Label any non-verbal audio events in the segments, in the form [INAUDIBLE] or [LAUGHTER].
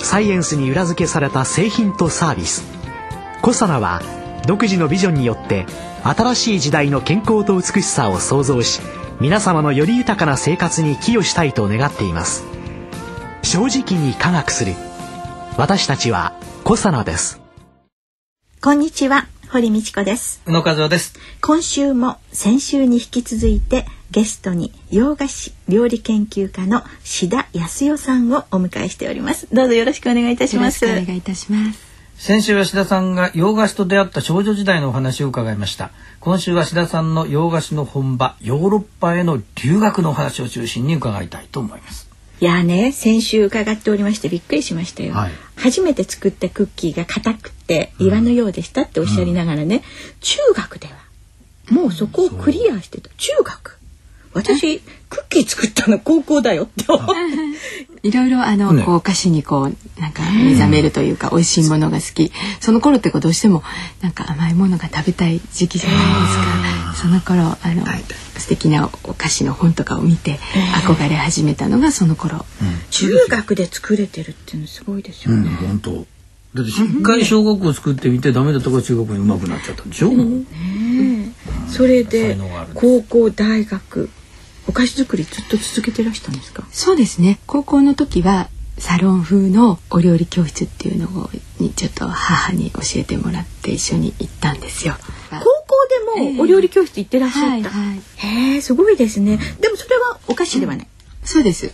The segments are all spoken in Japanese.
サイエンスに裏付けされた製品とサービス。コサナは独自のビジョンによって新しい時代の健康と美しさを創造し皆様のより豊かな生活に寄与したいと願っています。正直に科学する。私たちはコサナです。こんにちは堀道子です。宇野和夫です。今週も先週に引き続いてゲストに洋菓子料理研究家の志田康代さんをお迎えしております。どうぞよろしくお願いいたします。お願いいたします。先週は志田さんが洋菓子と出会った少女時代のお話を伺いました。今週は志田さんの洋菓子の本場ヨーロッパへの留学のお話を中心に伺いたいと思います。いやね先週伺っておりましてびっくりしましたよ、はい、初めて作ったクッキーが硬くて岩のようでしたっておっしゃりながらね、うん、中学ではもうそこをクリアしてた。中学私クッキー作ったの高校だよっていろいろあの、ね、こうお菓子にこうなんか目覚めるというか、美味しいものが好き。その頃ってこうどうしてもなんか甘いものが食べたい時期じゃないですか。その頃あの素敵なお菓子の本とかを見て憧れ始めたのがその頃、うん、中学で作れてるっていうのすごいですよね、うん、本当。だって一回小学校作ってみてダメだったから中学に上手くなっちゃった。んでしょ、うん、ね、それで高校大学お菓子作りずっと続けてらしたんですか？そうですね高校の時はサロン風のお料理教室っていうのにちょっと母に教えてもらって一緒に行ったんですよ。高校でもお料理教室行ってらっしゃった？えーはいはい、へえすごいですね。でもそれはお菓子ではない？うん、そうです。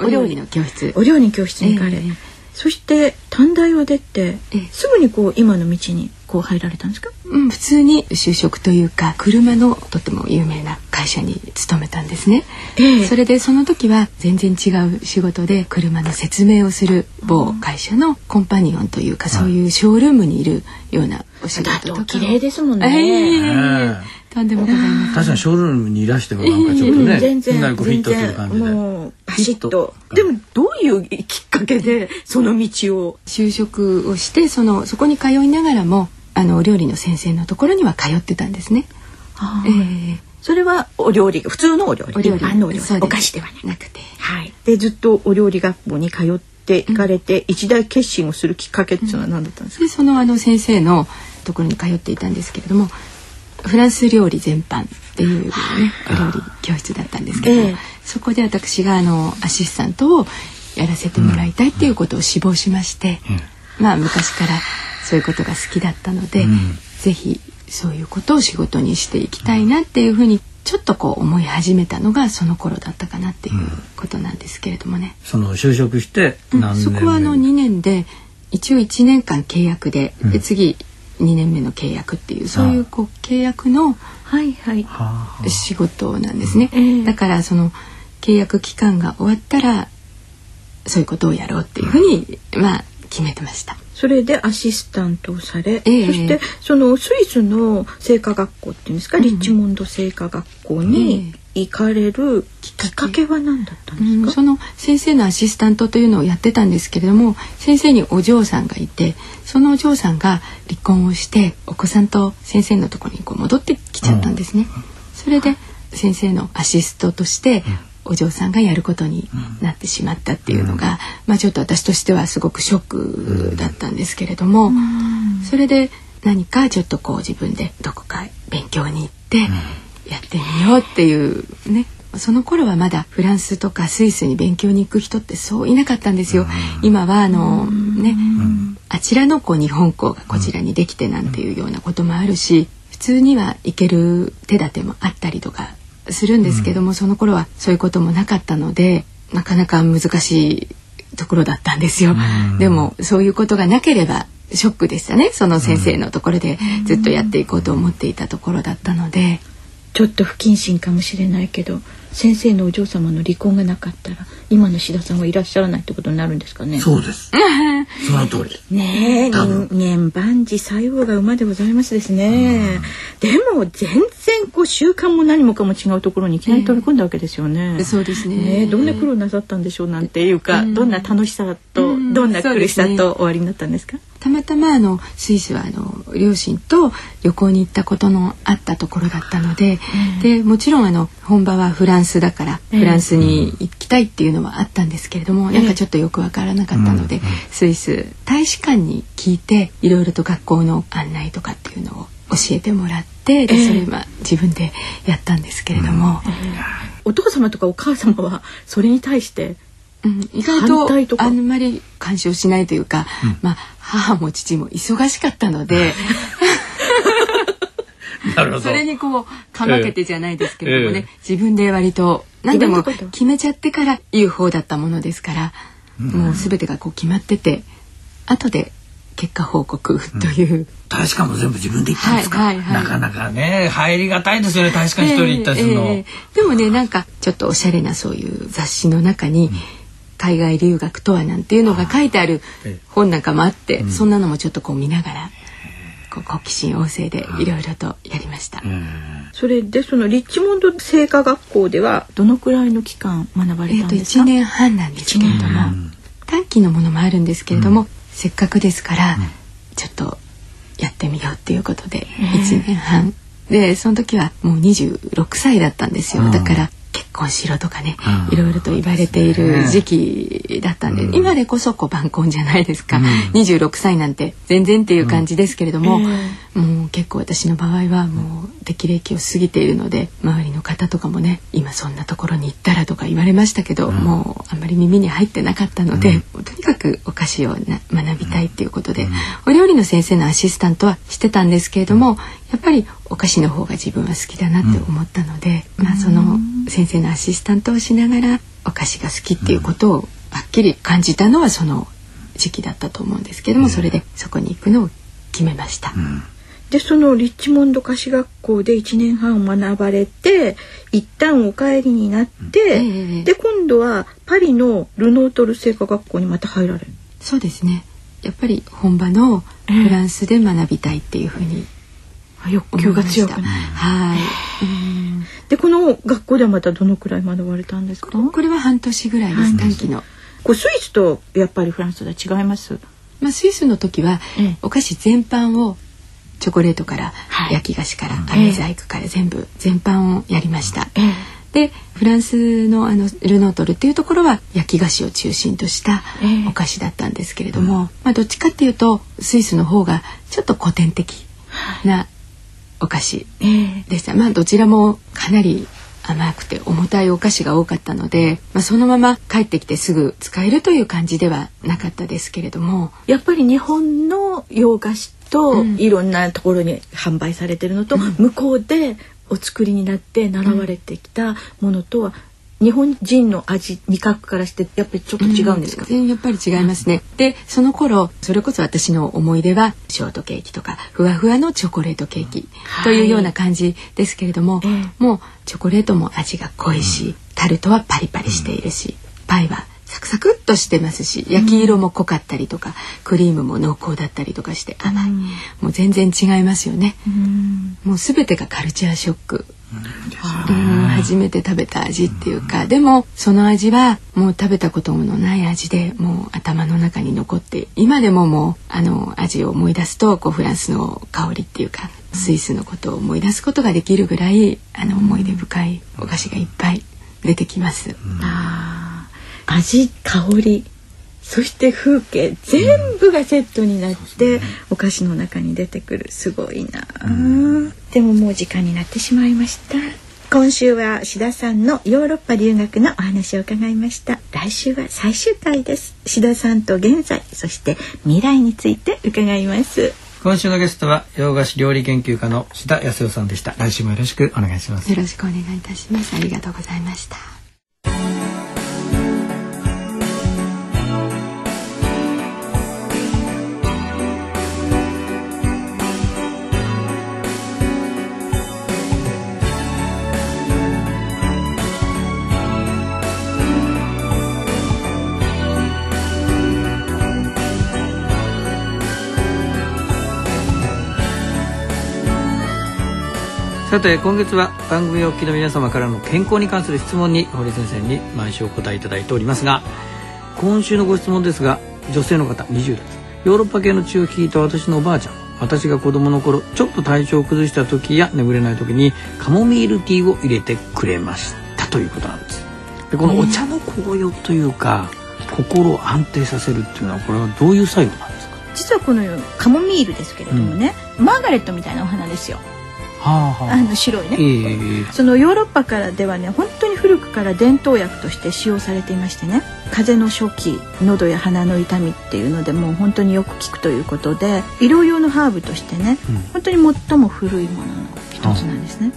お料理の教室。お料理教室に行かれ。えー、そして短大を出て、えー、すぐにこう今の道にこう入られたんですか、うん、普通に就職というか車のとても有名な会社に勤めたんですね、えー、それでその時は全然違う仕事で車の説明をする某会社のコンパニオンというか、そういうショールームにいるようなお仕事とか綺麗ですもんね、えー、とんでもございません確かにショールームにいらしてもなんかちょっとね、えー、全然フィットする感じで。もうバシッと。でもどういうきっかけでその道を？就職をしてそのそこに通いながらもあのお料理の先生のところには通ってたんですね。えー、それはお料理普通のお料理。お料理。のお菓子ではなくて、はい、でずっとお料理学校に通って行かれて、うん、一大決心をするきっかけっていうのは何だったんですか、でそのあの先生のところに通っていたんですけれどもフランス料理全般っていうねお料理教室だったんですけど、えー、そこで私があのアシスタントをやらせてもらいたいっていうことを志望しまして、うん、まあ昔からそういうことが好きだったので、うん、ぜひそういうことを仕事にしていきたいなっていうふうにちょっとこう思い始めたのがその頃だったかなっていうことなんですけれどもね。その就職してうん、そこはあの2年で一応1年間契約でうん、で次2年目の契約っていうそういうこう契約のはいはい。仕事なんですね。だからその契約期間が終わったらそういうことをやろうっていうふうにまあ決めてました。それでアシスタントをされ、えー、そしてそのスイスの製菓学校っていうんですか、うん、リッチモンド製菓学校に行かれるきっかけは何だったんですか、うん、その先生のアシスタントというのをやってたんですけれども先生にお嬢さんがいてそのお嬢さんが離婚をしてお子さんと先生のところにこう戻ってきちゃったんですね。それで先生のアシストとしてお嬢さんがやることになってしまったっていうのが、うん、まあちょっと私としてはすごくショックだったんですけれども、うん、それで何かちょっとこう自分でどこか勉強に行ってやってみようっていうねその頃はまだフランスとかスイスに勉強に行く人ってそういなかったんですよ。今はあのね、あちらのこう日本校がこちらにできてなんていうようなこともあるし普通には行ける手立てもあったりとかするんですけども、うん、その頃はそういうこともなかったのでなかなか難しいところだったんですよ。うん、でもそういうことがなければショックでしたね。その先生のところでずっとやっていこうと思っていたところだったので。ちょっと不謹慎かもしれないけど先生のお嬢様の離婚がなかったら今の志田さんはいらっしゃらないってことになるんですかね？そうです。[LAUGHS] その通り。ねえ、人間万事細胞が馬でございますですね。でも全然こう習慣も何もかも違うところにいきなり飛び込んだわけですよね。そうですね。どんな苦労なさったんでしょうなんていうか、どんな楽しさと、どんな苦しさと終わりになったんですか？たまたまあのスイスはあの両親と旅行に行ったことのあったところだったので、でもちろんあの本場はフランスだからフランスに行きたいっていうのはあったんですけれども、なんかちょっとよくわからなかったので、スイス大使館に聞いていろいろと学校の案内とかっていうのを教えてもらってでそれは自分でやったんですけれども、お父様とかお母様はそれに対してうん、意外とあんまり干渉しないというか、うん、まあ母も父も忙しかったので [LAUGHS] それにこうかまけてじゃないですけれどもね、えー、自分で割と何でも決めちゃってから言う方だったものですから、うん、もう全てがこう決まってて後で結果報告という、うん、大使館も全部自分で行ったんですか、はいはいはい、なかなかね入りがたいですよね大使館一人行ったりするの、えーえー、でもねなんかちょっとおしゃれなそういう雑誌の中に、うん海外留学とはなんていうのが書いてある本なんかもあって、そんなのもちょっとこう見ながらこう好奇心旺盛でいろいろとやりました。それでそのリッチモンド製菓学校ではどのくらいの期間学ばれたんですか？えー、年半なんですけれども、短期のものもあるんですけれども、うん、せっかくですから、ちょっとやってみようっていうことで1年半。でその時はもう26歳だったんですよ。だから結婚しろとかね、うん、いろいろと言われている時期だったんで、うん、今でこそこう晩婚じゃないですか、うん、26歳なんて全然っていう感じですけれども、うん、もう結構私の場合はもう適齢期を過ぎているので周りの方とかもね今そんなところに行ったらとか言われましたけど、もうあんまり耳に入ってなかったので、とにかくお菓子を学びたいっていうことで、お料理の先生のアシスタントはしてたんですけれどもやっぱりお菓子の方が自分は好きだなって思ったので、まあその先生のアシスタントをしながらお菓子が好きっていうことをはっきり感じたのはその時期だったと思うんですけども、それでそこに行くのを決めました。でそのリッチモンド菓子学校で1年半学ばれて一旦お帰りになって、うんで今度はパリのルノートル製菓学校にまた入られる。そうですね。やっぱり本場のフランスで学びたいっていうふうに欲求が強くはい。でこの学校ではまたどのくらい学ばれたんですか？これは半年ぐらいです。短期の。これスイスとやっぱりフランスでは違います？まあスイスの時は、お菓子全般をチョコレートから焼き菓子から飴細工から全部全般をやりました。でフランスのあのルノートルっていうところは焼き菓子を中心としたお菓子だったんですけれども、まあどっちかっていうとスイスの方がちょっと古典的なお菓子。でした、まあどちらもかなり甘くて重たいお菓子が多かったので、まあ、そのまま帰ってきてすぐ使えるという感じではなかったですけれどもやっぱり日本の洋菓子といろんなところに販売されてるのと、うん、向こうでお作りになって習われてきたものとは日本人の味味覚からしてやっぱりちょっと違うんですか、うん、やっぱり違いますね、でその頃それこそ私の思い出はショートケーキとかふわふわのチョコレートケーキというような感じですけれども、はい、もうチョコレートも味が濃いし、タルトはパリパリしているし、パイはサクサクっとしてますし焼き色も濃かったりとか、クリームも濃厚だったりとかして甘い、もう全然違いますよね、もう全てがカルチャーショックうん、初めて食べた味っていうか、でもその味はもう食べたことのない味でもう頭の中に残って今でももうあの味を思い出すとこうフランスの香りっていうかスイスのことを思い出すことができるぐらいあの思い出深いお菓子がいっぱい出てきます。うん、あ味香り。そして風景全部がセットになって、お菓子の中に出てくる。すごいな、うん、でももう時間になってしまいました。今週は志田さんのヨーロッパ留学のお話を伺いました。来週は最終回です。志田さんと現在そして未来について伺います。今週のゲストは洋菓子料理研究家の志田康代さんでした。来週もよろしくお願いします。よろしくお願いいたします。ありがとうございましたさて今月は番組お聞きの皆様からの健康に関する質問に堀先生に毎週お答えいただいておりますが今週のご質問ですが女性の方20代。ヨーロッパ系の血を引いた私のおばあちゃん私が子供の頃ちょっと体調を崩した時や眠れない時にカモミールティーを入れてくれましたということなんです。でこのお茶の紅葉というか、心を安定させるっていうのはこれはどういう作用なんですか？実はこのカモミールですけれどもね、うん、マーガレットみたいなお花ですよはあ。はあ、あの白いね、えー、そのヨーロッパからではね本当に古くから伝統薬として使用されていましてね。風邪の初期喉や鼻の痛みっていうのでもう本当によく効くということで医療用のハーブとしてね、うん、本当に最も古いものの一つなんですね。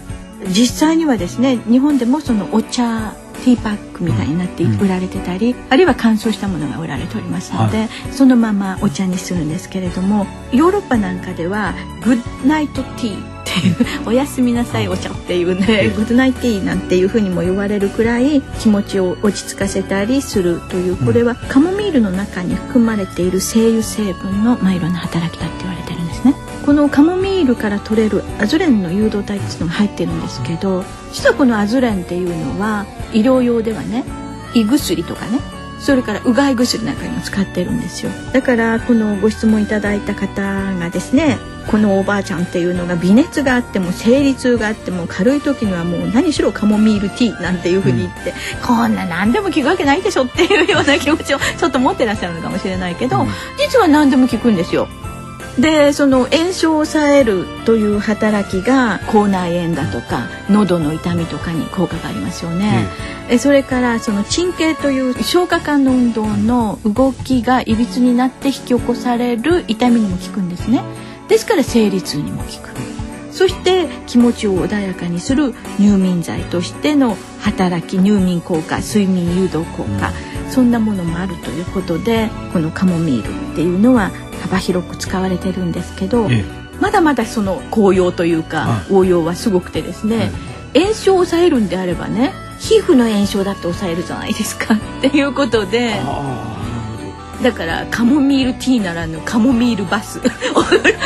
実際にはですね日本でもそのお茶ティーパックみたいになって売られてたり、うん、あるいは乾燥したものが売られておりますので、はい、そのままお茶にするんですけれどもヨーロッパなんかではグッナイトティーっていう。[LAUGHS] おやすみなさいお茶っていうねグッドナイトティーなんていうふうにも言われるくらい気持ちを落ち着かせたりするというこれはカモミールの中に含まれている精油成分の、まあ、いろんな働きだって言われてるんですね。このカモミールから取れるアズレンの誘導体っていうのが入ってるんですけど実はこのアズレンっていうのは医療用ではね胃薬とかねそれからうがい薬なんかにも使ってるんですよ。だからこのご質問いただいた方がですねこのおばあちゃんっていうのが微熱があっても生理痛があっても軽い時にはもう何しろカモミールティーなんていうふうに言って、うん、こんな何でも効くわけないでしょっていうような気持ちをちょっと持ってらっしゃるのかもしれないけど、うん、実は何でも効くんですよ。でその炎症を抑えるという働きが口内炎だとか喉の痛みとかに効果がありますよね。うん、それからその鎮静という消化管の運動の動きがいびつになって引き起こされる痛みにも効くんですね。ですから生理痛にも効く。そして気持ちを穏やかにする入眠剤としての働き入眠効果睡眠誘導効果、うん、そんなものもあるということでこのカモミールっていうのは幅広く使われてるんですけど、ええ、まだまだその紅葉というか、応用はすごくてですね、炎症を抑えるんであればね皮膚の炎症だって抑えるじゃないですかっていうことで。だからカモミールティーならぬカモミールバス。お風呂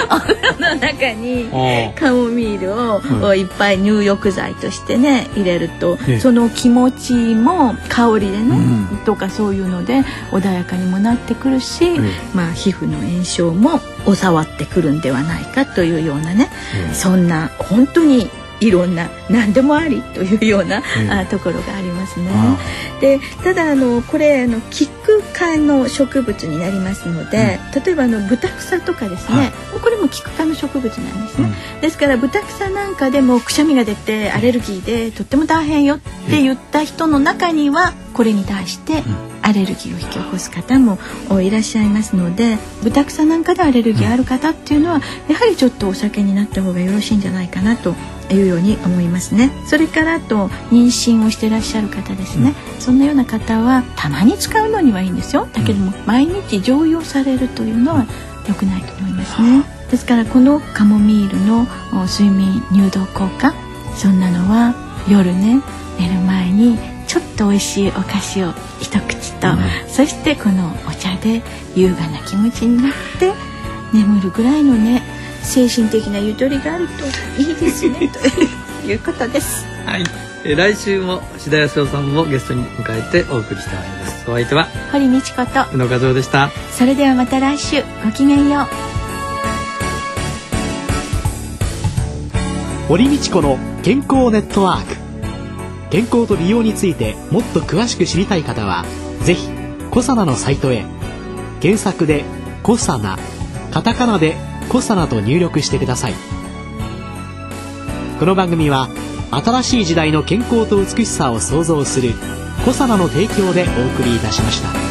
の中にカモミールをい。っぱい入浴剤としてね入れるとその気持ちも香りでね、うん、とかそういうので穏やかにもなってくるし、まあ皮膚の炎症も収まってくるんではないかというようなね、そんな本当にいろんな何でもありというような、うん、あところがありますね。でただあのこれあのキック科の植物になりますので、うん、例えばあの豚草とかですね、はい、これもキック科の植物なんですね。うん、ですから豚草なんかでもくしゃみが出てアレルギーでとっても大変よって言った人の中にはこれに対してアレルギーを引き起こす方もいらっしゃいますので豚草なんかでアレルギーある方っていうのはやはりちょっとお酒になった方がよろしいんじゃないかなというように思いますね。それからあと妊娠をしていらっしゃる方ですね、うん、そんなような方はたまに使うのにはいいんですよ。だけども、毎日常用されるというのは良くないと思いますね。ですからこのカモミールの睡眠入道効果そんなのは夜ね寝る前にちょっと美味しいお菓子を一口と、うん、そしてこのお茶で優雅な気持ちになって眠るぐらいのね精神的なゆとりがあるといいですねということです。[LAUGHS] はい。え来週も志田康夫さんもゲストに迎えてお送りしたわけです。お相手は堀道子と宇野和夫でした。それではまた来週ごきげんよう。堀道子の健康ネットワーク。健康と美容についてもっと詳しく知りたい方は、ぜひコサナのサイトへ検索でコサナカタカナでコサナと入力してくださいこの番組は新しい時代の健康と美しさを創造するコサナの提供でお送りいたしました。